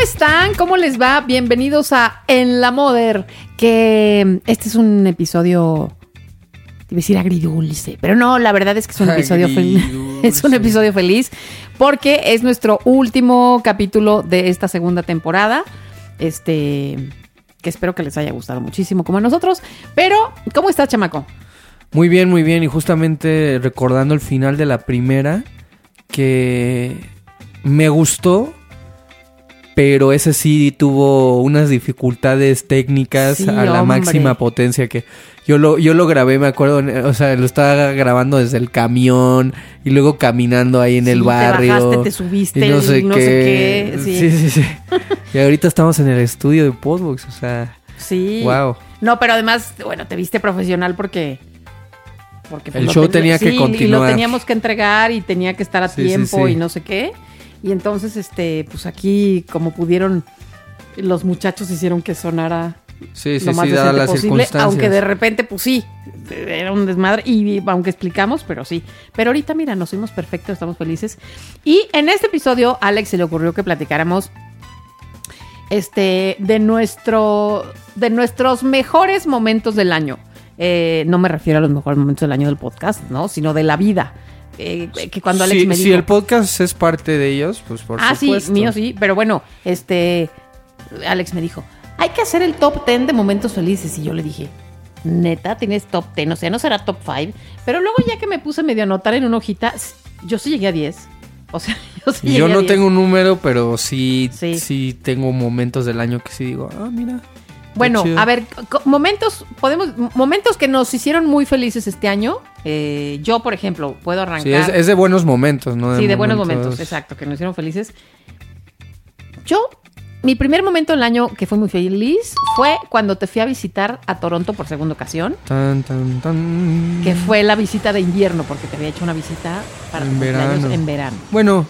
¿Cómo están? ¿Cómo les va? Bienvenidos a En la Moder, que este es un episodio, iba a decir agridulce, pero no, la verdad es que es un episodio feliz. Es un episodio feliz porque es nuestro último capítulo de esta segunda temporada. Este, que espero que les haya gustado muchísimo como a nosotros. Pero, ¿cómo estás, chamaco? Muy bien, muy bien. Y justamente recordando el final de la primera, que me gustó, pero ese sí tuvo unas dificultades técnicas Sí, a la hombre. máxima potencia que yo lo, yo lo grabé, me acuerdo, o sea, lo estaba grabando desde el camión y luego caminando ahí en Sí, el te barrio. bajaste, te subiste, y no sé no sé qué. sí. sí, sí, sí. y ahorita estamos en el estudio de Podbox, o sea, Sí. wow. No, pero además, bueno, te viste profesional porque. porque El lo show ten- tenía que sí, Y lo continuar. teníamos que entregar y tenía que estar a tiempo y no sé qué. Y entonces, este, pues aquí, como pudieron, los muchachos hicieron que sonara Sí, sí, lo más sí, decente las posible. Aunque de repente, pues sí, era un desmadre. Y aunque explicamos, pero sí. Pero ahorita, mira, nos fuimos perfectos, estamos felices. Y en este episodio, a Alex se le ocurrió que platicáramos este, de nuestro, de nuestros mejores momentos del año. Eh, no me refiero a los mejores momentos del año del podcast, ¿no? Sino de la vida. Eh, que cuando Alex si, me si dijo, el podcast es parte de ellos, pues por ah, supuesto. sí, mío sí, pero bueno, este, Alex me dijo, hay que hacer el top 10 de momentos felices. Y yo le dije, neta, tienes top 10, o sea, no será top 5. Pero luego ya que me puse medio a anotar en una hojita, yo sí llegué a 10. O sea, yo sí llegué Yo a no 10. tengo un número, pero sí, Sí. sí. tengo momentos del año que sí digo, ah, mira. Bueno, a ver, momentos, podemos, momentos que nos hicieron muy felices este año. Eh, yo, por ejemplo, puedo arrancar. Sí, es, es de buenos momentos, ¿no? Sí, de buenos momentos, exacto, que nos hicieron felices. Yo, mi primer momento del año que fue muy feliz fue cuando te fui a visitar a Toronto por segunda ocasión, Tan, tan, tan. que fue la visita de invierno, porque te había hecho una visita para En verano. en verano. Bueno,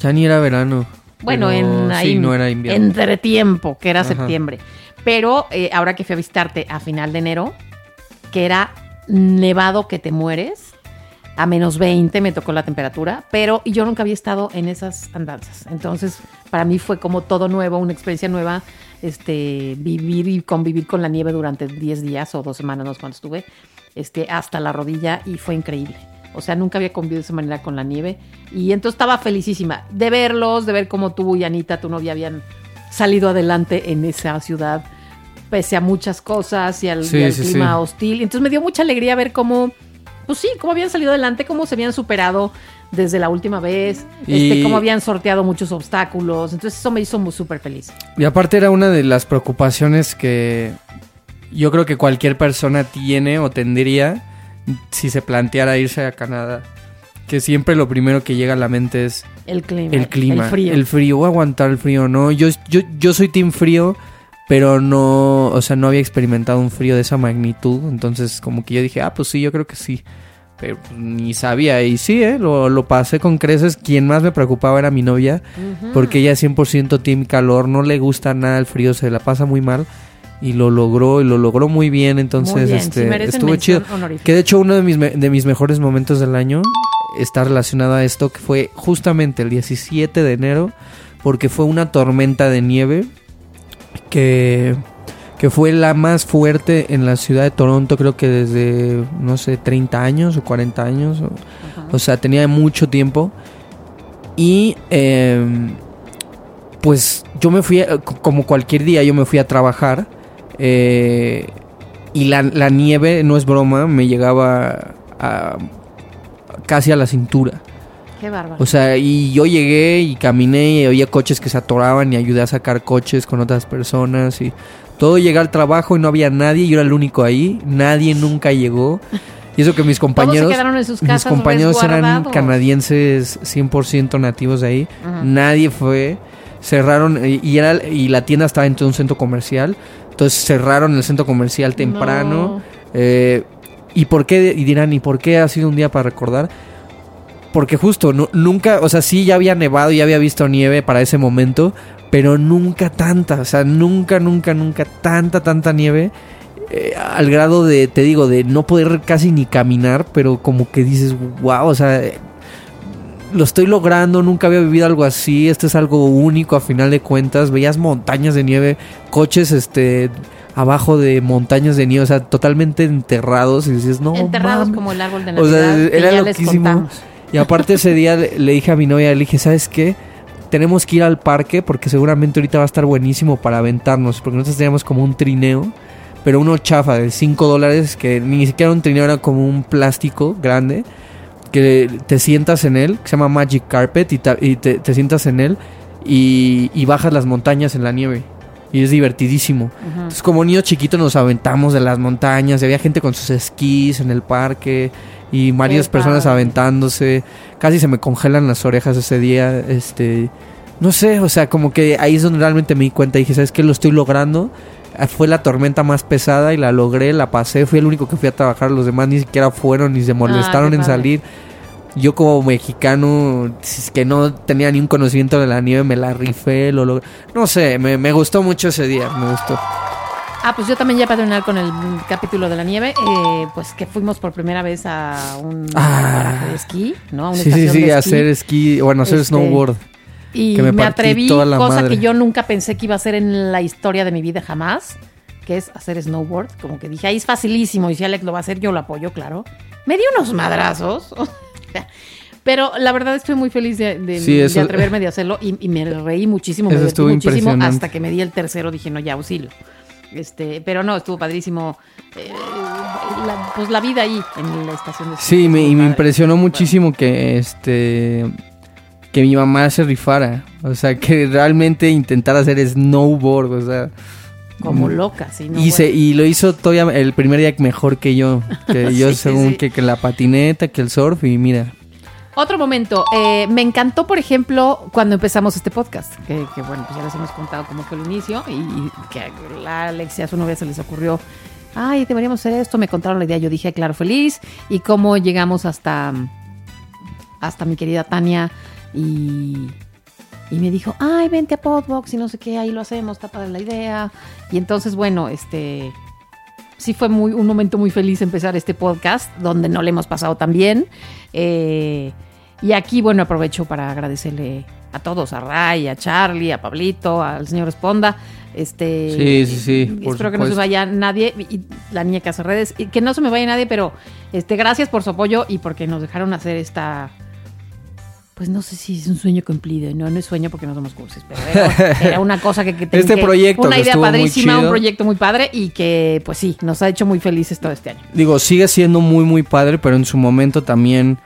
ya ni era verano. Bueno, en ahí, Sí, no era invierno. entre tiempo, que era Ajá. septiembre. Pero eh, ahora que fui a visitarte a final de enero, que era nevado que te mueres, a menos 20 me tocó la temperatura, pero yo nunca había estado en esas andanzas. Entonces, para mí fue como todo nuevo, una experiencia nueva, este, vivir y convivir con la nieve durante 10 días o dos semanas, no sé cuánto estuve, este, hasta la rodilla y fue increíble. O sea, nunca había convivido de esa manera con la nieve. Y entonces estaba felicísima de verlos, de ver cómo tú y Anita, tu novia, habían salido adelante en esa ciudad, pese a muchas cosas y al, Sí, y al sí, clima sí. hostil. Entonces me dio mucha alegría ver cómo, pues sí, cómo habían salido adelante, cómo se habían superado desde la última vez, Y- este, cómo habían sorteado muchos obstáculos. Entonces eso me hizo muy súper feliz. Y aparte era una de las preocupaciones que yo creo que cualquier persona tiene o tendría si se planteara irse a Canadá. Que siempre lo primero que llega a la mente es El clima. el clima. El frío. voy a aguantar el frío, ¿no? Yo, yo, yo soy team frío, pero no, o sea, no había experimentado un frío de esa magnitud. Entonces, como que yo dije, ah, pues sí, yo creo que sí. Pero ni sabía. Y sí, ¿eh? Lo, lo pasé con creces. Quien más me preocupaba era mi novia, porque ella es 100% team calor, no le gusta nada el frío, se la pasa muy mal. Y lo logró, y lo logró muy bien. Entonces, Muy bien, este, estuvo chido. Que de hecho uno de mis, de mis mejores momentos del año está relacionado a esto, que fue justamente el 17 de enero, porque fue una tormenta de nieve que, que fue la más fuerte en la ciudad de Toronto, creo que desde, no sé, 30 años o 40 años. O, o sea, tenía mucho tiempo. Y em, pues yo me fui, a- como cualquier día, yo me fui a trabajar. eh, y la, la nieve, no es broma, me llegaba a- casi a la cintura. Qué bárbaro. O sea, y yo llegué y caminé y había coches que se atoraban y ayudé a sacar coches con otras personas y todo llegué al trabajo y no había nadie, yo era el único ahí, nadie nunca llegó. Y eso que mis compañeros, quedaron en sus mis casas compañeros eran canadienses 100% nativos de ahí, nadie fue. cerraron y, y era, y la tienda estaba en un centro comercial. Entonces cerraron el centro comercial temprano. No. Eh, ¿Y por qué? Y dirán, ¿y por qué ha sido un día para recordar? Porque justo, nu- nunca, o sea, sí ya había nevado, ya había visto nieve para ese momento, pero nunca tanta, o sea, nunca, nunca, nunca tanta, tanta nieve. eh, al grado de, te digo, de no poder casi ni caminar, pero como que dices, wow, o sea, lo estoy logrando, nunca había vivido algo así, esto es algo único a final de cuentas, veías montañas de nieve, coches, este, abajo de montañas de nieve, o sea, totalmente enterrados y dices, no, Enterrados mames". como el árbol de O sea, Navidad. era ya loquísimo. Y aparte ese día le, le dije a mi novia, le dije, ¿sabes qué? Tenemos que ir al parque porque seguramente ahorita va a estar buenísimo para aventarnos. Porque nosotros teníamos como un trineo, pero uno chafa de 5 dólares, que ni siquiera era un trineo, era como un plástico grande, que te sientas en él, que se llama Magic Carpet, y, te, te sientas en él y, y bajas las montañas en la nieve. Y es divertidísimo. Entonces, como niños chiquitos nos aventamos de las montañas, y había gente con sus esquís en el parque y varias Qué personas padre. aventándose. Casi se me congelan las orejas ese día. Este, no sé, o sea, como que ahí es donde realmente me di cuenta y dije, ¿sabes qué? Lo estoy logrando. Ah, Fue la tormenta más pesada y la logré, la pasé. Fui el único que fui a trabajar. Los demás ni siquiera fueron ni se molestaron Ah, qué en padre. salir. Yo como mexicano, que no tenía ni un conocimiento de la nieve, me la rifé, lo logré. No sé, me, me gustó mucho ese día, me gustó. Ah, pues yo también ya para terminar con el capítulo de la nieve, eh, pues que fuimos por primera vez a un Ah. de esquí, ¿no? A una Sí, sí, sí, de hacer esquí, bueno, hacer Este, snowboard. Y que me atreví, toda la cosa madre. que yo nunca pensé que iba a hacer en la historia de mi vida jamás, que es hacer snowboard. Como que dije, ahí es facilísimo, y si Alex lo va a hacer, yo lo apoyo, claro. Me di unos madrazos. Pero la verdad estoy muy feliz de, de- Sí, de eso- atreverme de hacerlo y, y me reí muchísimo, me divertí muchísimo hasta que me di el tercero, dije, no, ya auxilio. Este, pero no, estuvo padrísimo. eh, la- pues la vida ahí en la estación de Sí, me, y me impresionó muchísimo que este que mi mamá se rifara, o sea, que realmente intentara hacer snowboard, o sea, Como loca, sí. no, y se y lo hizo todavía el primer día mejor que yo, que yo sí, según sí. Que, que la patineta, que el surf y mira, Otro momento, eh, me encantó, por ejemplo, cuando empezamos este podcast, que, que, bueno, pues ya les hemos contado cómo fue el inicio y, y que a Alexia, a su novia, se les ocurrió, ay, deberíamos hacer esto, me contaron la idea, yo dije, claro, feliz, y cómo llegamos hasta, hasta mi querida Tania y, y me dijo, ay, vente a Podbox y no sé qué, ahí lo hacemos, está padre la idea, y entonces, bueno, este... Sí fue muy, un momento muy feliz empezar este podcast, donde no le hemos pasado tan bien. Eh, y aquí, bueno, aprovecho para agradecerle a todos, a Ray, a Charlie, a Pablito, al señor Esponda. Este, Sí, sí, sí, por Espero que no se vaya nadie, y y la niña que hace redes, y que no se me vaya nadie, pero este, gracias por su apoyo y porque nos dejaron hacer esta... Pues no sé si es un sueño cumplido, no, no es sueño porque no somos cursis, pero era, era una cosa que, que ten- Este que- proyecto una idea padrísima, un proyecto muy padre y que pues sí, nos ha hecho muy felices todo este año. digo, sigue siendo muy muy padre, pero en su momento también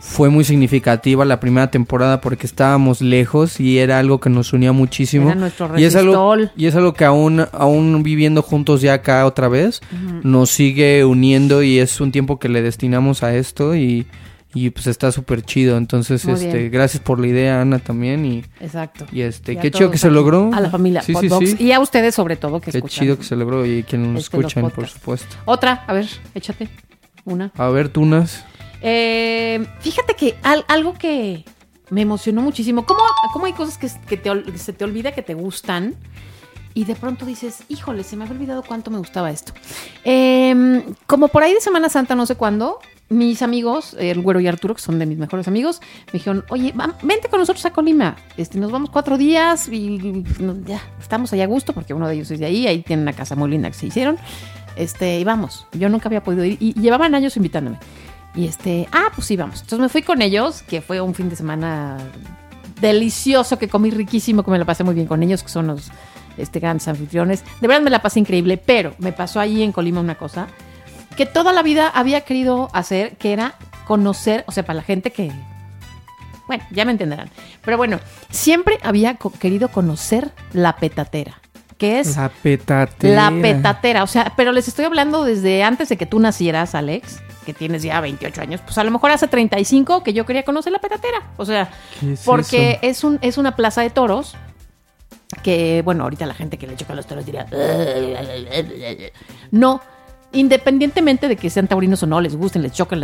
fue muy significativa la primera temporada porque estábamos lejos y era algo que nos unía muchísimo. Era nuestro Y es algo, y es algo que aún, aún viviendo juntos ya acá otra vez, nos sigue uniendo y es un tiempo que le destinamos a esto y, y pues está súper chido. Entonces, Muy este, bien. gracias por la idea, Ana, también. Y, Exacto. y este, Y qué chido que se logró. A la familia Sí, sí, Podbox. sí. Y a ustedes sobre todo que Qué escuchan. chido que se logró y que nos este, escuchan, por supuesto. Otra, a ver, échate una. A ver, Tunas. Eh, fíjate que al- algo que me emocionó muchísimo, ¿cómo, cómo hay cosas que, que te que se te olvida que te gustan? Y de pronto dices, híjole, se me había olvidado cuánto me gustaba esto. Eh, como por ahí de Semana Santa, no sé cuándo, mis amigos, el Güero y Arturo, que son de mis mejores amigos, me dijeron, oye, va- vente con nosotros a Colima. Este, nos vamos cuatro días y, ya, estamos allá a gusto, porque uno de ellos es de ahí, ahí tienen una casa muy linda que se hicieron. Este, y vamos, yo nunca había podido ir, y, y llevaban años invitándome. Y este, ah, pues sí, vamos. Entonces me fui con ellos, que fue un fin de semana delicioso, que comí riquísimo, que me la pasé muy bien con ellos, que son los este, grandes anfitriones. De verdad me la pasé increíble, pero me pasó ahí en Colima una cosa que toda la vida había querido hacer, que era conocer, o sea, para la gente que... Bueno, ya me entenderán. Pero bueno, siempre había co- querido conocer la petatera, que es La petatera. la petatera, o sea, pero les estoy hablando desde antes de que tú nacieras, Alex, que tienes ya 28 años, pues a lo mejor hace 35 que yo quería conocer la petatera, o sea, ¿Qué es porque eso? es, un, es una plaza de toros que, bueno, ahorita la gente que le choca los toros dirá, no, independientemente de que sean taurinos o no, les gusten, les choquen,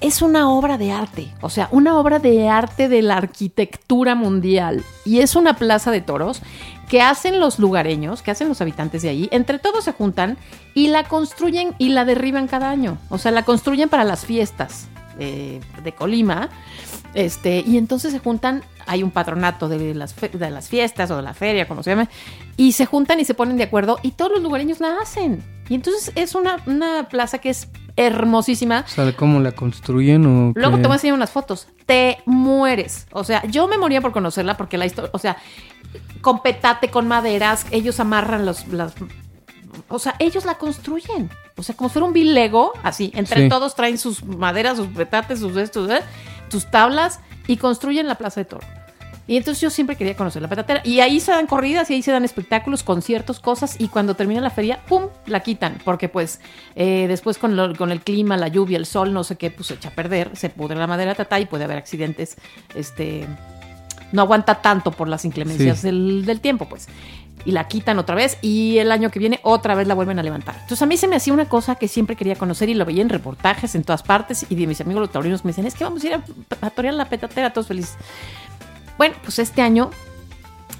es una obra de arte, o sea, una obra de arte de la arquitectura mundial. Y es una plaza de toros que hacen los lugareños, que hacen los habitantes de allí, entre todos se juntan y la construyen y la derriban cada año. O sea, la construyen para las fiestas eh, de Colima. Este, y entonces se juntan, hay un patronato de las, de las fiestas o de la feria, como se llama, y se juntan y se ponen de acuerdo y todos los lugareños la hacen. Y entonces es una, una plaza que es hermosísima. O sea, ¿cómo la construyen o Luego qué? te voy a enseñar unas fotos. Te mueres. O sea, yo me moría por conocerla porque la historia, o sea, con petate, con maderas, ellos amarran los, las, o sea, ellos la construyen. O sea, como si fuera un vil Lego, así. Entre Sí. todos traen sus maderas, sus petates, sus estos, ¿eh? Sus tablas y construyen la Plaza de Toro. Y entonces yo siempre quería conocer la petatera. Y ahí se dan corridas y ahí se dan espectáculos, conciertos, cosas. Y cuando termina la feria, ¡pum! La quitan. Porque pues eh, después con, lo- con el clima, la lluvia, el sol, no sé qué, pues se echa a perder. Se pudre la madera tatá y puede haber accidentes. Este no aguanta tanto por las inclemencias Sí. del, del tiempo, pues. Y la quitan otra vez y el año que viene otra vez la vuelven a levantar. Entonces a mí se me hacía una cosa que siempre quería conocer y lo veía en reportajes en todas partes y de mis amigos los taurinos me dicen, es que vamos a ir a, a torear la petatera, todos felices. Bueno, pues este año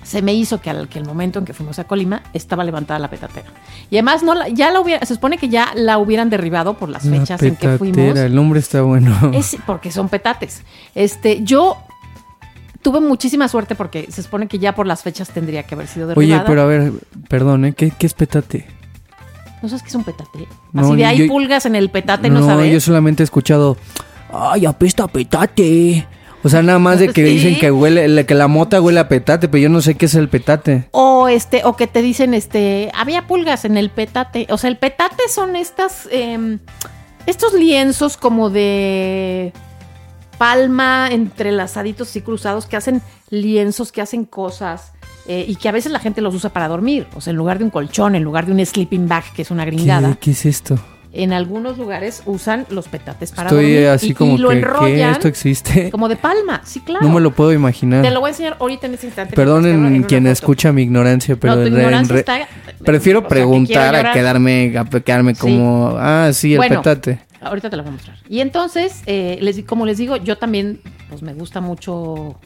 se me hizo que al que el momento en que fuimos a Colima estaba levantada la petatera. Y además no la- ya la hubiera, se supone que ya la hubieran derribado por las La fechas en que fuimos. el nombre está bueno. Es porque son petates. Este, yo tuve muchísima suerte porque se supone que ya por las fechas tendría que haber sido Oye, derribada. pero a ver, perdón, ¿eh? ¿Qué, qué es petate? ¿No sabes qué es un petate? No, Así de hay yo- pulgas en el petate, ¿no, no, sabes? yo solamente he escuchado, ay, apesta petate. O sea, nada más de que Sí. dicen que huele, que la mota huele a petate, pero yo no sé qué es el petate. O este, o que te dicen, este, había pulgas en el petate. O sea, el petate son estas, em, estos lienzos como de palma entrelazaditos y cruzados que hacen lienzos, que hacen cosas. eh, y que a veces la gente los usa para dormir. O sea, en lugar de un colchón, en lugar de un sleeping bag, que es una gringada. ¿Qué, qué es esto? En algunos lugares usan los petates para Estoy dormir. así y, como y lo que, ¿qué? enrollan ¿Esto existe? como de palma. Sí, claro. No me lo puedo imaginar. Te lo voy a enseñar ahorita en este instante. Perdonen quien escucha mi ignorancia, pero No, tu en ignorancia en está- prefiero o sea, que preguntar a quedarme, a quedarme Sí. como, ah, sí, el Bueno, petate. Ahorita te lo voy a mostrar. Y entonces, eh, les, como les digo, yo también, pues me gusta mucho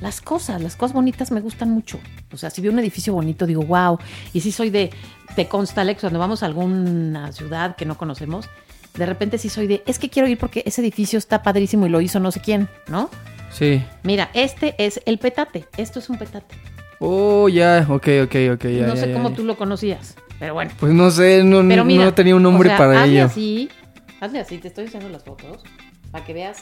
las cosas, las cosas bonitas me gustan mucho. O sea, si veo un edificio bonito, digo, wow. Y si soy de, te consta, Alex, cuando vamos a alguna ciudad que no conocemos, de repente sí soy de, es que quiero ir porque ese edificio está padrísimo y lo hizo no sé quién, ¿no? Sí. Mira, este es el petate. Esto es un petate. Oh, ya, ok, ok, ok, ya. no sé cómo tú lo conocías, pero bueno. Pues no sé, no, Pero mira, no tenía un nombre o sea, para ello. así, hazle así, te estoy enseñando las fotos para que veas.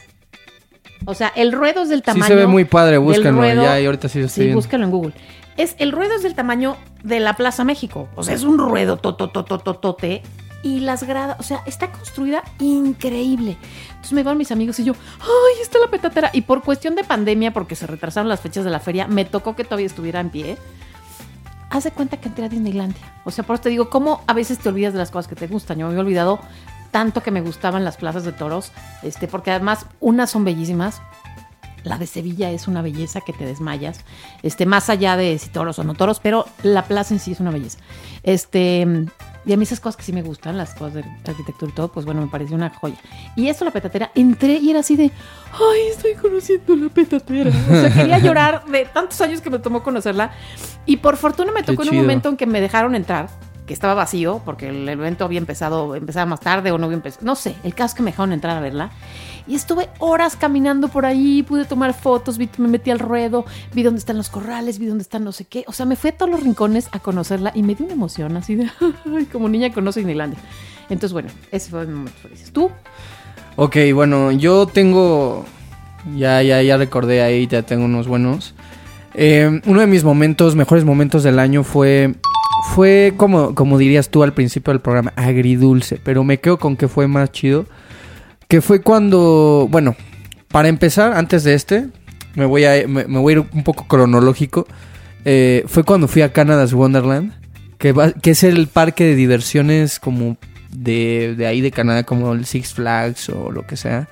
O sea, el ruedo es del Sí tamaño. se ve muy padre, búsquenlo ruedo- ya y ahorita sí lo estoy Sí, viendo. búscalo en Google. Es, el ruedo es del tamaño de la Plaza México. O sea, es un ruedo tototototote. Y las gradas, o sea, está construida increíble. Entonces me van mis amigos y yo, ¡ay, está la petatera! Y por cuestión de pandemia, porque se retrasaron las fechas de la feria, me tocó que todavía estuviera en pie. Haz de cuenta que entré a Disneylandia. O sea, por eso te digo, ¿cómo a veces te olvidas de las cosas que te gustan? Yo me había olvidado tanto que me gustaban las plazas de toros, este, porque además unas son bellísimas, la de Sevilla es una belleza que te desmayas, este, más allá de si toros o no toros, pero la plaza en sí es una belleza. Este, y a mí esas cosas que sí me gustan, las cosas de arquitectura y todo, pues bueno, me pareció una joya. Y esto, la petatera, entré y era así de, ay, estoy conociendo la petatera. O sea, quería llorar de tantos años que me tomó conocerla. Y por fortuna me Qué tocó en un momento en que me dejaron entrar, que estaba vacío, porque el evento había empezado, empezaba más tarde o no había empezado. No sé, el caso es que me dejaron entrar a verla. Y estuve horas caminando por ahí, pude tomar fotos, vi- me metí al ruedo, vi dónde están los corrales, vi dónde están no sé qué. O sea, me fui a todos los rincones a conocerla y me dio una emoción así de, como niña conoce Disneylandia. Entonces, bueno, ese fue mi momento feliz. ¿Tú? Ok, bueno, yo tengo. Ya, ya, ya recordé ahí, ya tengo unos buenos. Eh, uno de mis momentos, mejores momentos del año fue. Fue como, como dirías tú al principio del programa, agridulce. Pero me quedo con que fue más chido. Que fue cuando. Bueno, para empezar, antes de este, me voy a, me, voy a ir un poco cronológico. Eh, fue cuando fui a Canada's Wonderland. Que, va- que es el parque de diversiones como de, de ahí de Canadá como el Six Flags o lo que sea.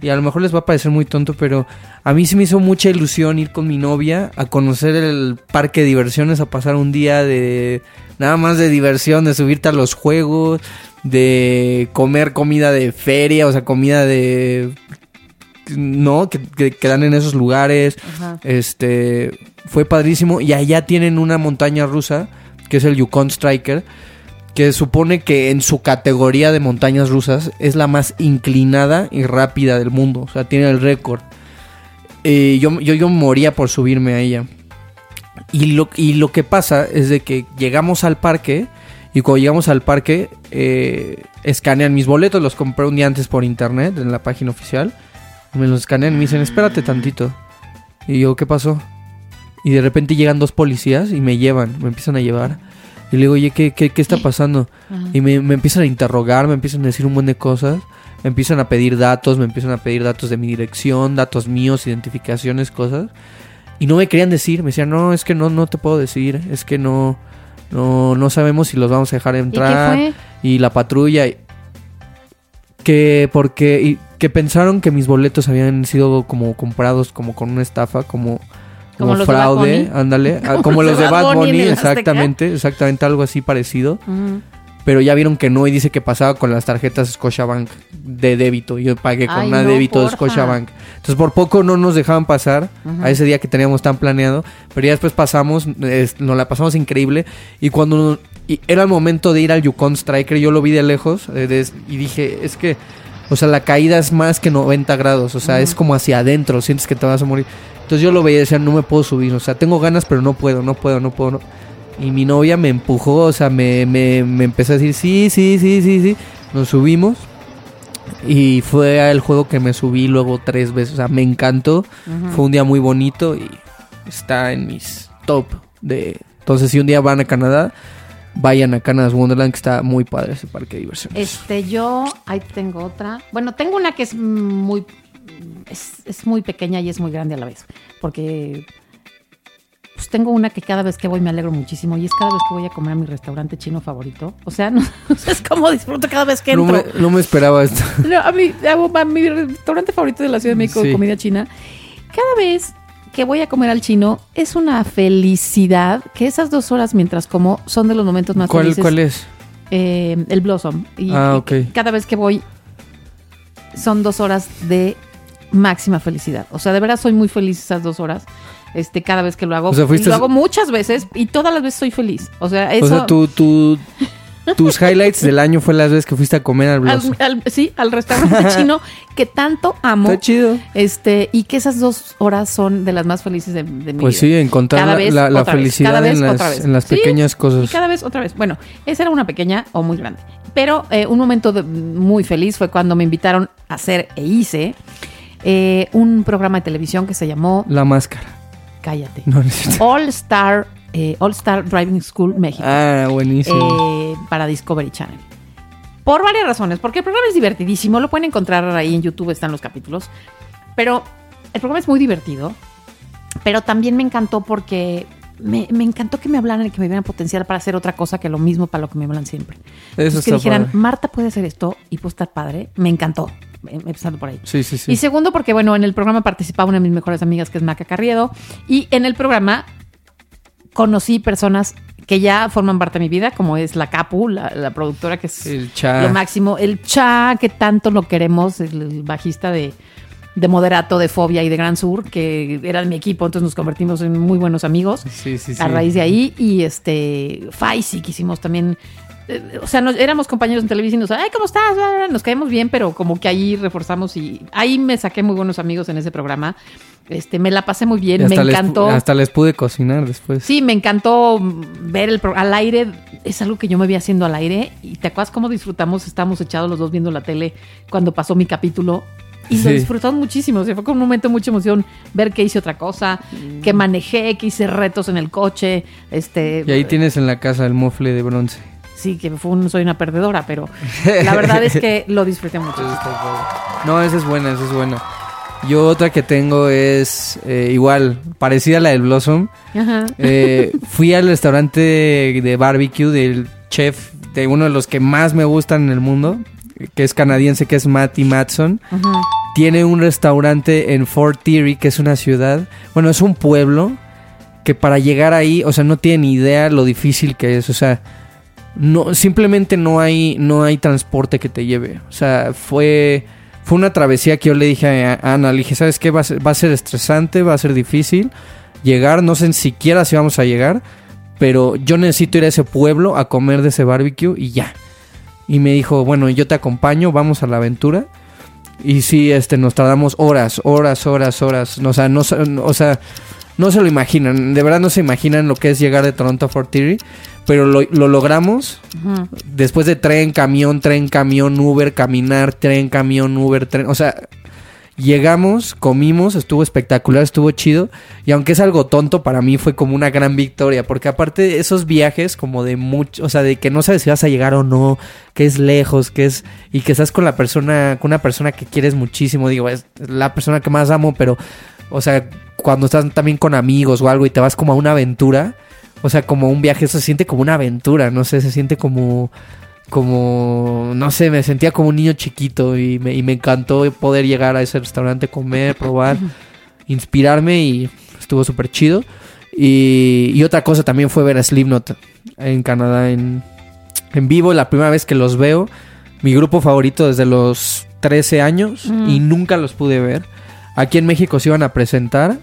Y a lo mejor les va a parecer muy tonto, pero a mí sí me hizo mucha ilusión ir con mi novia a conocer el parque de diversiones, a pasar un día de nada más de diversión, de subirte a los juegos, de comer comida de feria, o sea, comida de... No, que, que, que dan en esos lugares. Ajá. Este fue padrísimo. Y allá tienen una montaña rusa, que es el Yukon Striker, que supone que en su categoría de montañas rusas es la más inclinada y rápida del mundo. O sea, tiene el récord. Eh, yo, yo, yo moría por subirme a ella. Y lo, y lo que pasa es de que llegamos al parque. Y cuando llegamos al parque, eh, escanean mis boletos. Los compré un día antes por internet, en la página oficial. Me los escanean y me dicen, espérate tantito. Y yo, ¿qué pasó? Y de repente llegan dos policías y me llevan, me empiezan a llevar. Y le digo, oye, ¿qué, qué, qué está pasando? Ajá. Y me, me empiezan a interrogar, me empiezan a decir un buen de cosas. Me empiezan a pedir datos, me empiezan a pedir datos de mi dirección, datos míos, identificaciones, cosas. Y no me querían decir, me decían, no, es que no, no te puedo decir, es que no, no, no sabemos si los vamos a dejar ¿Y qué entrar. fue? Y la patrulla. y- Que porque. y que pensaron que mis boletos habían sido como comprados como con una estafa, como. Como Como, los de Bad fraude, ándale. Como Como los de Bad Bunny exactamente, exactamente algo así parecido. Pero ya vieron que no y dice que pasaba con las tarjetas Scotiabank de débito. Yo pagué con Ay, una no, débito de porfa. Scotiabank. Entonces por poco no nos dejaban pasar a ese día que teníamos tan planeado. Pero ya después pasamos, es- nos la pasamos increíble. Y cuando y era el momento de ir al Yukon Striker, yo lo vi de lejos eh, y dije, es que, o sea, la caída es más que 90 grados. O sea, es como hacia adentro, sientes que te vas a morir. Entonces yo lo veía y decía, no me puedo subir. O sea, tengo ganas, pero no puedo, no puedo, no puedo. no". Y mi novia me empujó, o sea, me, me, me empezó a decir, sí, sí, sí, sí, sí. Nos subimos. Y fue el juego que me subí luego tres veces. O sea, me encantó. Fue un día muy bonito y está en mis top de... Entonces, si un día van a Canadá, vayan a Canada's Wonderland, que está muy padre ese parque de diversiones. Este, yo, ahí tengo otra. Bueno, tengo una que es muy, es, es muy pequeña y es muy grande a la vez. Porque, pues tengo una que cada vez que voy me alegro muchísimo y es cada vez que voy a comer a mi restaurante chino favorito. O sea, no, es como disfruto cada vez que no, entro. me, no me esperaba esto. No, a, mi, a, a mi restaurante favorito de la Ciudad de México Sí. comida china. Cada vez que voy a comer al chino es una felicidad que esas dos horas mientras como son de los momentos más ¿Cuál, felices. ¿Cuál es? Eh, el Blossom. Y Ah, y cada vez que voy son dos horas de máxima felicidad. O sea, de verdad soy muy feliz esas dos horas. Este, cada vez que lo hago. O sea, Y fuiste- lo hago muchas veces y todas las veces soy feliz. O sea, eso. O sea, tu, tu, tus highlights del año fue las veces que fuiste a comer al al- sí, al restaurante chino que tanto amo. Está chido. Este, y que esas dos horas son de las más felices de, de mi Pues vida. sí, encontrar Cada la, vez, la- la otra vez, felicidad cada vez, en, otra las, vez. en las Sí, pequeñas Y cosas. cada vez otra vez. Bueno, esa era una pequeña o muy grande. Pero eh, un momento de- muy feliz fue cuando me invitaron a hacer e hice eh, un programa de televisión que se llamó La máscara. Cállate. No. All Star eh, All Star Driving School México Ah, buenísimo. eh, para Discovery Channel. Por varias razones, porque el programa es divertidísimo, lo pueden encontrar ahí en YouTube, están los capítulos. Pero el programa es muy divertido, pero también me encantó porque me, me encantó que me hablaran y que me vieran potencial para hacer otra cosa que lo mismo para lo que me hablan siempre. Eso Entonces, que dijeran, padre. Marta puede hacer esto y puede estar padre, me encantó, em- empezando por ahí. Sí, sí, sí. Y segundo, porque bueno, en el programa participaba una de mis mejores amigas, que es Maca Carriedo, y en el programa conocí personas que ya forman parte de mi vida, como es la Capu, la, la productora que es El cha. lo máximo, el Cha, que tanto lo queremos, el, el bajista de, de Moderato, de Fobia y de Gran Sur, que era de mi equipo, entonces nos convertimos en muy buenos amigos Sí, sí, sí. a raíz de ahí. Y este, Faisy, que hicimos también. eh, O sea, nos- éramos compañeros en televisión y nos, ay, ¿cómo estás? Nos caemos bien, pero como que ahí reforzamos y ahí me saqué muy buenos amigos en ese programa. Este, me la pasé muy bien, me les encantó. hasta les pude cocinar después. Sí, me encantó ver el pro- al aire. Es algo que yo me vi haciendo al aire. Y te acuerdas cómo disfrutamos. Estábamos echados los dos viendo la tele cuando pasó mi capítulo. Y lo Sí. disfrutamos muchísimo. O sea, fue con un momento de mucha emoción ver que hice otra cosa, que manejé, que hice retos en el coche. Este, Y ahí tienes en la casa el mofle de bronce. Sí, que fue un- soy una perdedora, pero la verdad es que lo disfruté mucho. No, esa es buena, esa es buena. Yo otra que tengo es eh, igual, parecida a la del Blossom. Ajá. Eh, fui al restaurante de barbecue del chef este, uno de los que más me gustan en el mundo, que es canadiense, que es Matty Matson. Tiene un restaurante en Fort Erie, que es una ciudad, bueno, es un pueblo que para llegar ahí, o sea, no tiene ni idea lo difícil que es, o sea, no simplemente no hay no hay transporte que te lleve. O sea, fue fue una travesía que yo le dije a Ana, le dije, ¿sabes qué? Va a ser, va a ser estresante, va a ser difícil llegar, no sé siquiera si vamos a llegar, pero yo necesito ir a ese pueblo a comer de ese barbecue y ya. Y me dijo, bueno, yo te acompaño, vamos a la aventura. Y sí, este, nos tardamos horas, horas, horas, horas. O sea, no, o sea, no se lo imaginan. De verdad no se imaginan lo que es llegar de Toronto a Fort Erie. Pero lo, lo logramos. Después de tren, camión, tren, camión, Uber, caminar, tren, camión, Uber, tren. O sea, Llegamos, comimos, estuvo espectacular, estuvo chido. Y aunque es algo tonto, para mí fue como una gran victoria. Porque aparte de esos viajes, como de mucho, o sea, de que no sabes si vas a llegar o no, que es lejos, que es. Y que estás con la persona, con una persona que quieres muchísimo. Digo, es la persona que más amo, pero. O sea, cuando estás también con amigos o algo y te vas como a una aventura. O sea, como un viaje, eso se siente como una aventura, no sé, se siente como como, no sé, me sentía como un niño chiquito y me, y me encantó poder llegar a ese restaurante, comer, probar, inspirarme y estuvo súper chido. Y, y, otra cosa también fue ver a Slipknot en Canadá en, en vivo, la primera vez que los veo, mi grupo favorito desde los 13 años y nunca los pude ver. Aquí en México se iban a presentar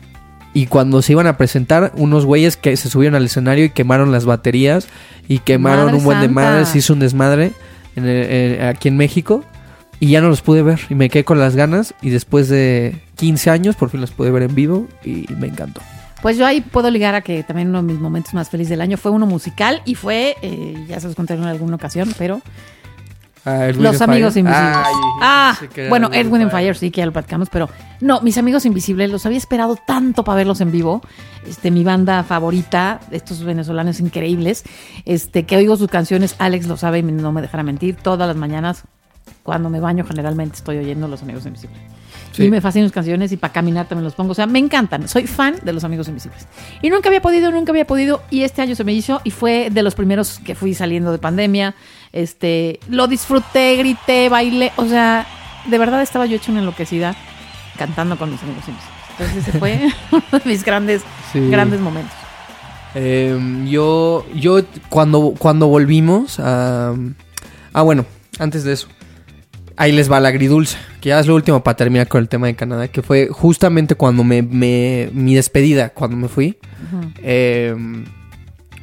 y cuando se iban a presentar, unos güeyes que se subieron al escenario y quemaron las baterías y quemaron Madre un buen de madres, hizo un desmadre en el- eh, aquí en México. Y ya no los pude ver y me quedé con las ganas. Y después de 15 años, por fin los pude ver en vivo y me encantó. Pues yo ahí puedo ligar a que también uno de mis momentos más felices del año fue uno musical y fue, eh, ya se los conté en alguna ocasión, pero Ah, Los Amigos Fire. Invisibles. Ay, ah, bueno, Edwin and and Fire sí que ya lo platicamos, pero no, Mis Amigos Invisibles los había esperado tanto para verlos en vivo. Este, mi banda favorita, estos venezolanos increíbles, este, que oigo sus canciones, Alex lo sabe y no me dejará mentir, todas las mañanas cuando me baño generalmente estoy oyendo Los Amigos Invisibles. Sí. Y me fascinan sus canciones y para caminar también los pongo. O sea, me encantan. Soy fan de Los Amigos Invisibles. Y nunca había podido, nunca había podido. Y este año se me hizo y fue de los primeros que fui saliendo de pandemia. Este, lo disfruté, grité, bailé. O sea, de verdad estaba yo hecho una enloquecida cantando con Los Amigos Invisibles. Entonces ese fue uno de mis grandes, Sí. grandes momentos. Eh, yo, yo cuando, cuando volvimos a... Ah, bueno, antes de eso. Ahí les va la agridulce, que ya es lo último para terminar con el tema de Canadá, que fue justamente cuando me, me- mi despedida, cuando me fui. Eh,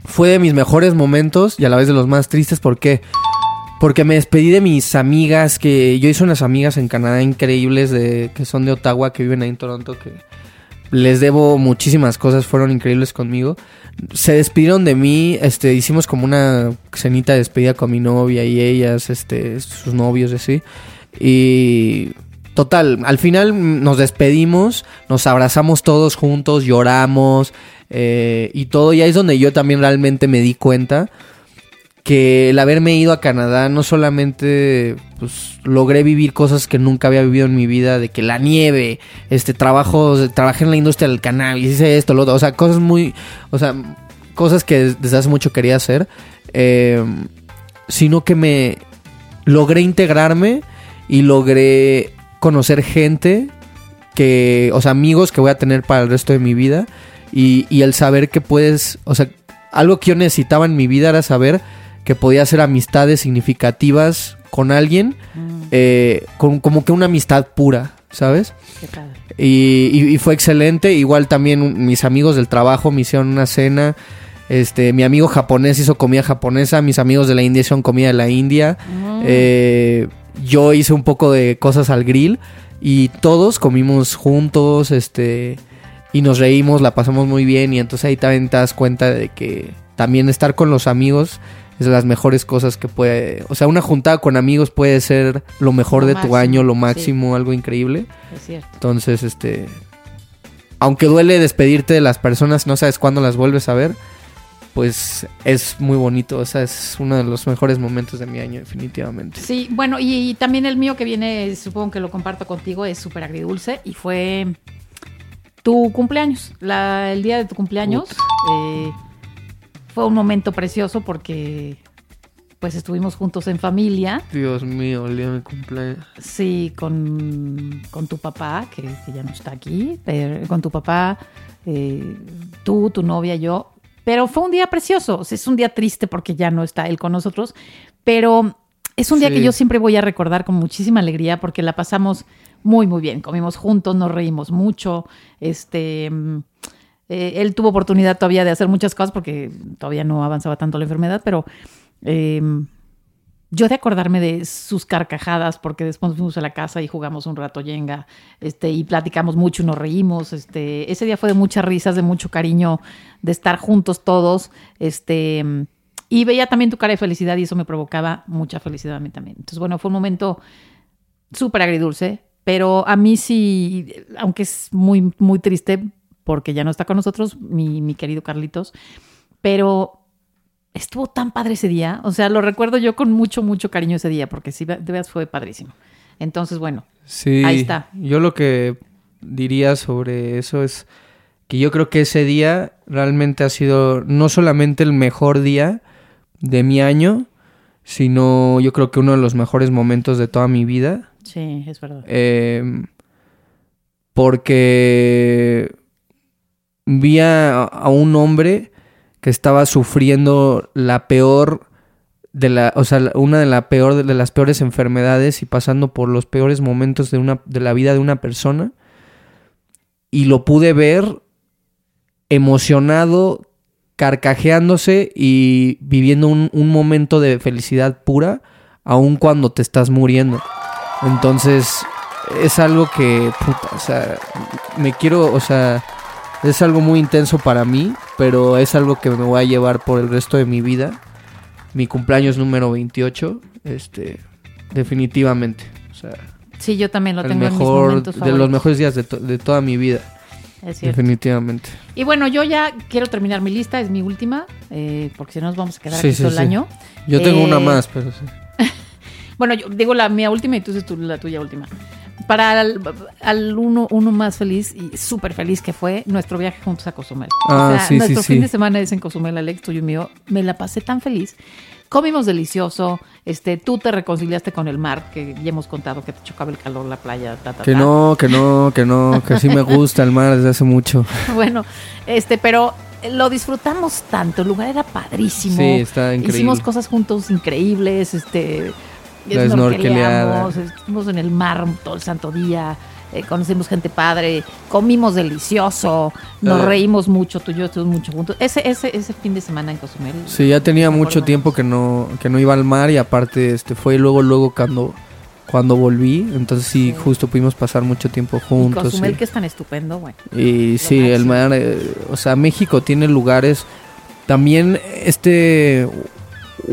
fue de mis mejores momentos y a la vez de los más tristes, ¿por qué? Porque me despedí de mis amigas, que yo hice unas amigas en Canadá increíbles, de, que son de Ottawa, que viven ahí en Toronto, que les debo muchísimas cosas, fueron increíbles conmigo. Se despidieron de mí, este, hicimos como una cenita de despedida con mi novia y ellas, este, sus novios y así. Y total, al final nos despedimos, nos abrazamos todos juntos, lloramos eh, y todo. Y ahí es donde yo también realmente me di cuenta que el haberme ido a Canadá no solamente pues logré vivir cosas que nunca había vivido en mi vida, de que la nieve, este trabajo, trabajé en la industria del cannabis, hice esto, lo otro, o sea, cosas muy, o sea, cosas que desde hace mucho quería hacer, eh, sino que me logré integrarme y logré conocer gente que, o sea, amigos que voy a tener para el resto de mi vida y el saber que puedes, o sea, algo que yo necesitaba en mi vida era saber que podía hacer amistades significativas con alguien, eh, con como que una amistad pura, ¿sabes? Qué padre. Y, y- y fue excelente. Igual también mis amigos del trabajo me hicieron una cena. Este, mi amigo japonés hizo comida japonesa. Mis amigos de la India hicieron comida de la India. Eh, yo hice un poco de cosas al grill. Y todos comimos juntos. Este. Y nos reímos, la pasamos muy bien. Y entonces ahí también te das cuenta de que también estar con los amigos es las mejores cosas que puede. O sea, una juntada con amigos puede ser lo mejor Lo de máximo, tu año, lo sí. máximo, algo increíble. Es cierto. Entonces, este. Aunque duele despedirte de las personas, no sabes cuándo las vuelves a ver. Pues es muy bonito. O sea, es uno de los mejores momentos de mi año, definitivamente. Sí, bueno, y, y también el mío que viene, supongo que lo comparto contigo, es súper agridulce y fue tu cumpleaños, la, el día de tu cumpleaños. eh, fue un momento precioso porque pues estuvimos juntos en familia. Dios mío, el día de mi cumpleaños. Sí, con, con tu papá, que, que ya no está aquí, pero con tu papá, eh, tú, tu novia, yo. Pero fue un día precioso. O sea, es un día triste porque ya no está él con nosotros, pero es un día Sí. que yo siempre voy a recordar con muchísima alegría porque la pasamos muy, muy bien. Comimos juntos, nos reímos mucho. Este, mm, eh, él tuvo oportunidad todavía de hacer muchas cosas porque todavía no avanzaba tanto la enfermedad, pero eh, yo de acordarme de sus carcajadas, porque después fuimos a la casa y jugamos un rato yenga, este, y platicamos mucho y nos reímos. Este, ese día fue de muchas risas, de mucho cariño, de estar juntos todos. Este, y veía también tu cara de felicidad y eso me provocaba mucha felicidad a mí también. Entonces, bueno, fue un momento súper agridulce, pero a mí sí, aunque es muy, muy triste porque ya no está con nosotros, mi, mi querido Carlitos, pero estuvo tan padre ese día. O sea, lo recuerdo yo con mucho, mucho cariño ese día, porque sí, de veras fue padrísimo. Entonces, bueno, Sí. Ahí está. Yo lo que diría sobre eso es que yo creo que ese día realmente ha sido no solamente el mejor día de mi año, sino yo creo que uno de los mejores momentos de toda mi vida. sí, es verdad. Eh, porque vi a, un hombre que estaba sufriendo la peor de la, o sea, una de la peor de las peores enfermedades y pasando por los peores momentos de una de la vida de una persona y lo pude ver emocionado, carcajeándose y viviendo un, un momento de felicidad pura, aun cuando te estás muriendo. Entonces, es algo que, puta, o sea, me quiero, o sea, es algo muy intenso para mí, pero es algo que me voy a llevar por el resto de mi vida. Mi cumpleaños número 28, este, definitivamente. O sea, Sí, yo también lo el tengo en mis mejor, de los mejores días de, to- de toda mi vida, Es definitivamente. Y bueno, yo ya quiero terminar mi lista, es mi última, eh, porque si no nos vamos a quedar Sí, aquí sí, todo el sí. año. Yo tengo Eh, una más, pero sí. Bueno, yo digo la mía última y tú dices la tuya última. Para al uno, uno más feliz y súper feliz que fue nuestro viaje juntos a Cozumel. Ah, sí, sí, nuestro sí. fin de semana es en Cozumel, Alex, tuyo y mío. Me la pasé tan feliz. Comimos delicioso. Este, tú te reconciliaste con el mar, que ya hemos contado que te chocaba el calor, la playa, ta, ta, Que ta. no, que no, que no, que sí me gusta el mar desde hace mucho. Bueno, este, pero lo disfrutamos tanto. El lugar era padrísimo. Sí, está increíble. Hicimos cosas juntos increíbles, este, La snorkeleamos, estuvimos en el mar todo el santo día, eh, conocimos gente padre, comimos delicioso, nos Eh. reímos mucho, tú y yo estuvimos mucho juntos. Ese, ese, ese fin de semana en Cozumel. Sí, ya tenía mucho tiempo que no, que no iba al mar y aparte este fue luego, luego cuando, cuando volví. Entonces sí, Sí. justo pudimos pasar mucho tiempo Y juntos. Cozumel sí. que es tan estupendo, bueno. Y sí, el mar, eh, o sea, México tiene lugares. También este,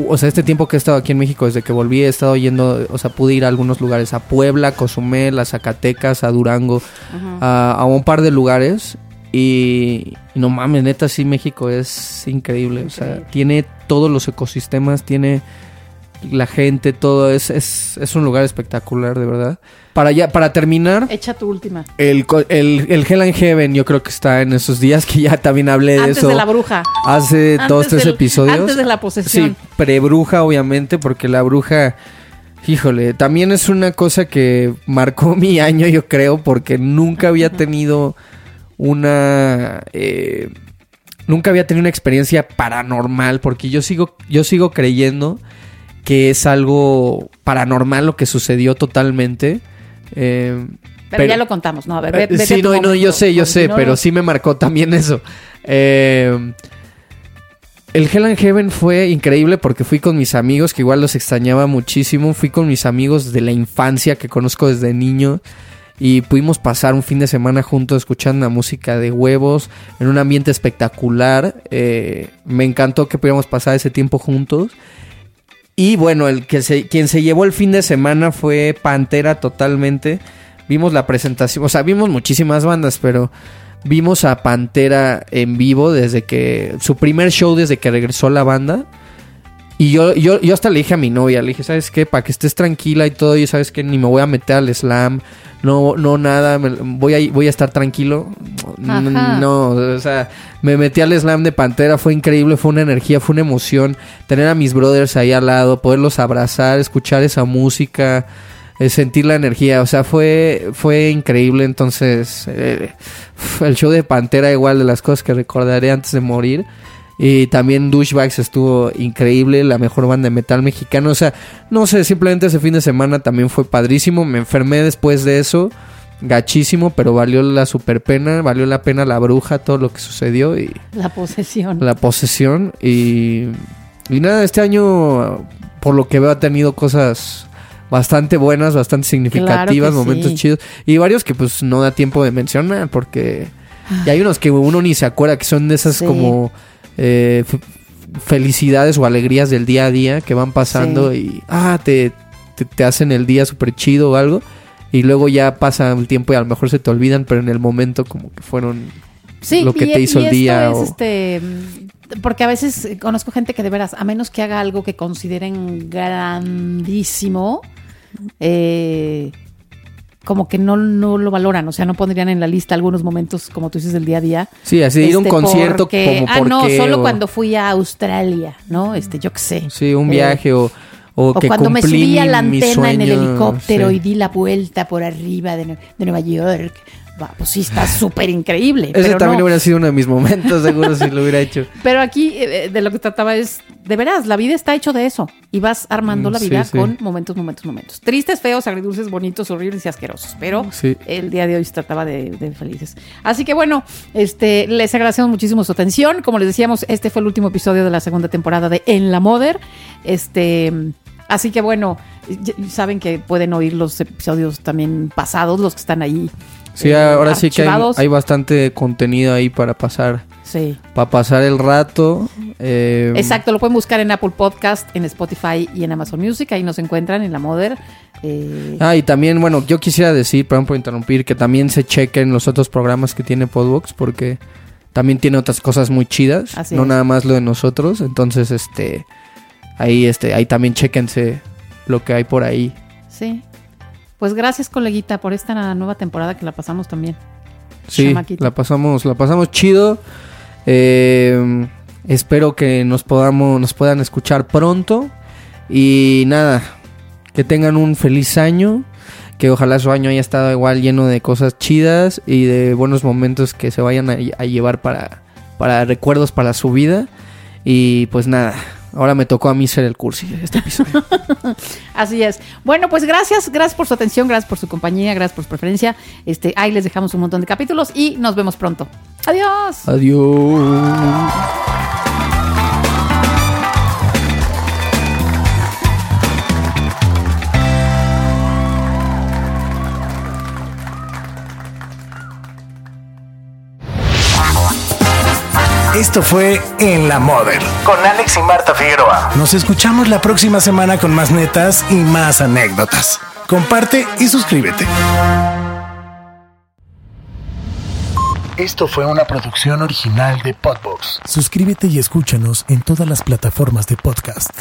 o sea, este tiempo que he estado aquí en México, desde que volví, he estado yendo, o sea, pude ir a algunos lugares, a Puebla, a Cozumel, a Zacatecas, a Durango, a, a un par de lugares. Y, y no mames, neta, sí, México es increíble. O sea, tiene todos los ecosistemas, tiene la gente, todo. Es, es, es un lugar espectacular, de verdad. Para, ya, para terminar, Echa tu última. el, el, el Hell and Heaven, yo creo que está en esos días que ya también hablé de Antes eso. de la bruja. Hace Antes dos, tres del- episodios. Antes de la posesión. Sí, pre-bruja, obviamente, porque la bruja, híjole, también es una cosa que marcó mi año, yo creo, porque nunca había tenido una. eh, nunca había tenido una experiencia paranormal, porque yo sigo, yo sigo creyendo que es algo paranormal lo que sucedió totalmente. Eh, Pero, ya lo contamos, ¿no? A ver, ve- eh, sí, no, no, yo sé, yo sé, pero sí me marcó también eso. Eh, el Hell and Heaven fue increíble porque fui con mis amigos, que igual los extrañaba muchísimo. Fui con mis amigos de la infancia que conozco desde niño. Y pudimos pasar un fin de semana juntos escuchando la música de huevos en un ambiente espectacular. Eh, me encantó que pudiéramos pasar ese tiempo juntos. Y bueno, el que se, quien se llevó el fin de semana fue Pantera totalmente. Vimos la presentación, o sea, vimos muchísimas bandas, pero vimos a Pantera en vivo desde que su primer show desde que regresó la banda. Y yo, yo, yo hasta le dije a mi novia, le dije, ¿sabes qué? Para que estés tranquila y todo, y sabes que ni me voy a meter al slam, no, no nada, me- voy, a, voy a estar tranquilo. N- Ajá. No, o sea, me metí al slam de Pantera, fue increíble, fue una energía, fue una emoción. Tener a mis brothers ahí al lado, poderlos abrazar, escuchar esa música, eh, sentir la energía, o sea, fue, fue increíble. Entonces, eh, el show de Pantera, igual de las cosas que recordaré antes de morir. Y también Douchebags estuvo increíble, la mejor banda de metal mexicano. O sea, no sé, simplemente ese fin de semana también fue padrísimo. Me enfermé después de eso, gachísimo, pero valió la super pena, valió la pena la bruja, todo lo que sucedió y La posesión. la posesión. Y, y nada, este año, por lo que veo, ha tenido cosas bastante buenas, bastante significativas, Claro momentos sí. chidos. Y varios que pues no da tiempo de mencionar porque... Y hay unos que uno ni se acuerda que son de esas Sí. como eh, felicidades o alegrías del día a día que van pasando y ah, te, te, te hacen el día súper chido o algo. Y luego ya pasa el tiempo y a lo mejor se te olvidan, pero en el momento como que fueron... Sí, lo que y- te hizo y el día es, o- este, porque a veces eh, conozco gente que de veras, a menos que haga algo que consideren grandísimo, eh, como que no, no lo valoran, o sea, no pondrían en la lista algunos momentos, como tú dices, del día a día. Sí, así ir a un Este, concierto porque- como Ah, no, solo o- cuando fui a Australia, ¿no? Este, yo qué sé. Sí, un Eh, viaje o, o, O que cuando me subí a la antena en el helicóptero sí. y di la vuelta por arriba de, de Nueva York. Va, pues sí, está súper increíble. Ese pero también no. hubiera sido uno de mis momentos, seguro, si lo hubiera hecho. Pero aquí eh, de lo que trataba es, de veras, la vida está hecho de eso. Y vas armando Mm, la vida sí. con momentos, momentos, momentos. Tristes, feos, agridulces, bonitos, horribles y asquerosos. Pero Sí. el día de hoy se trataba de, de felices. Así que bueno, este, les agradecemos muchísimo su atención. Como les decíamos, este fue el último episodio de la segunda temporada de En la Moder. Este, así que bueno, saben que pueden oír los episodios también pasados, los que están ahí. Sí, eh, ahora sí que hay, bastante contenido ahí para pasar, Sí. para pasar el rato. eh, Exacto, lo pueden buscar en Apple Podcast, en Spotify y en Amazon Music. Ahí nos encuentran en la Mother. Eh, Ah, y también, bueno, yo quisiera decir, perdón por interrumpir, que también se chequen los otros programas que tiene Podbox, porque también tiene otras cosas muy chidas, Así no es. nada más lo de nosotros. Entonces, este, ahí, este, ahí también chequense lo que hay por ahí. sí. Pues gracias, coleguita, por esta nueva temporada que la pasamos también. Sí, la pasamos, la pasamos chido. Eh, espero que nos podamos, nos puedan escuchar pronto. Y nada, que tengan un feliz año. Que ojalá su año haya estado igual lleno de cosas chidas y de buenos momentos que se vayan a, a llevar para, para recuerdos para su vida. Y pues nada, ahora me tocó a mí ser el cursi de este episodio. Así es. Bueno, pues gracias, gracias por su atención, gracias por su compañía, gracias por su preferencia. Este, ahí les dejamos un montón de capítulos y nos vemos pronto. Adiós. Adiós. Esto fue En la Model con Alex y Marta Figueroa. Nos escuchamos la próxima semana con más netas y más anécdotas. Comparte y suscríbete. Esto fue una producción original de Podbox. Suscríbete y escúchanos en todas las plataformas de podcast.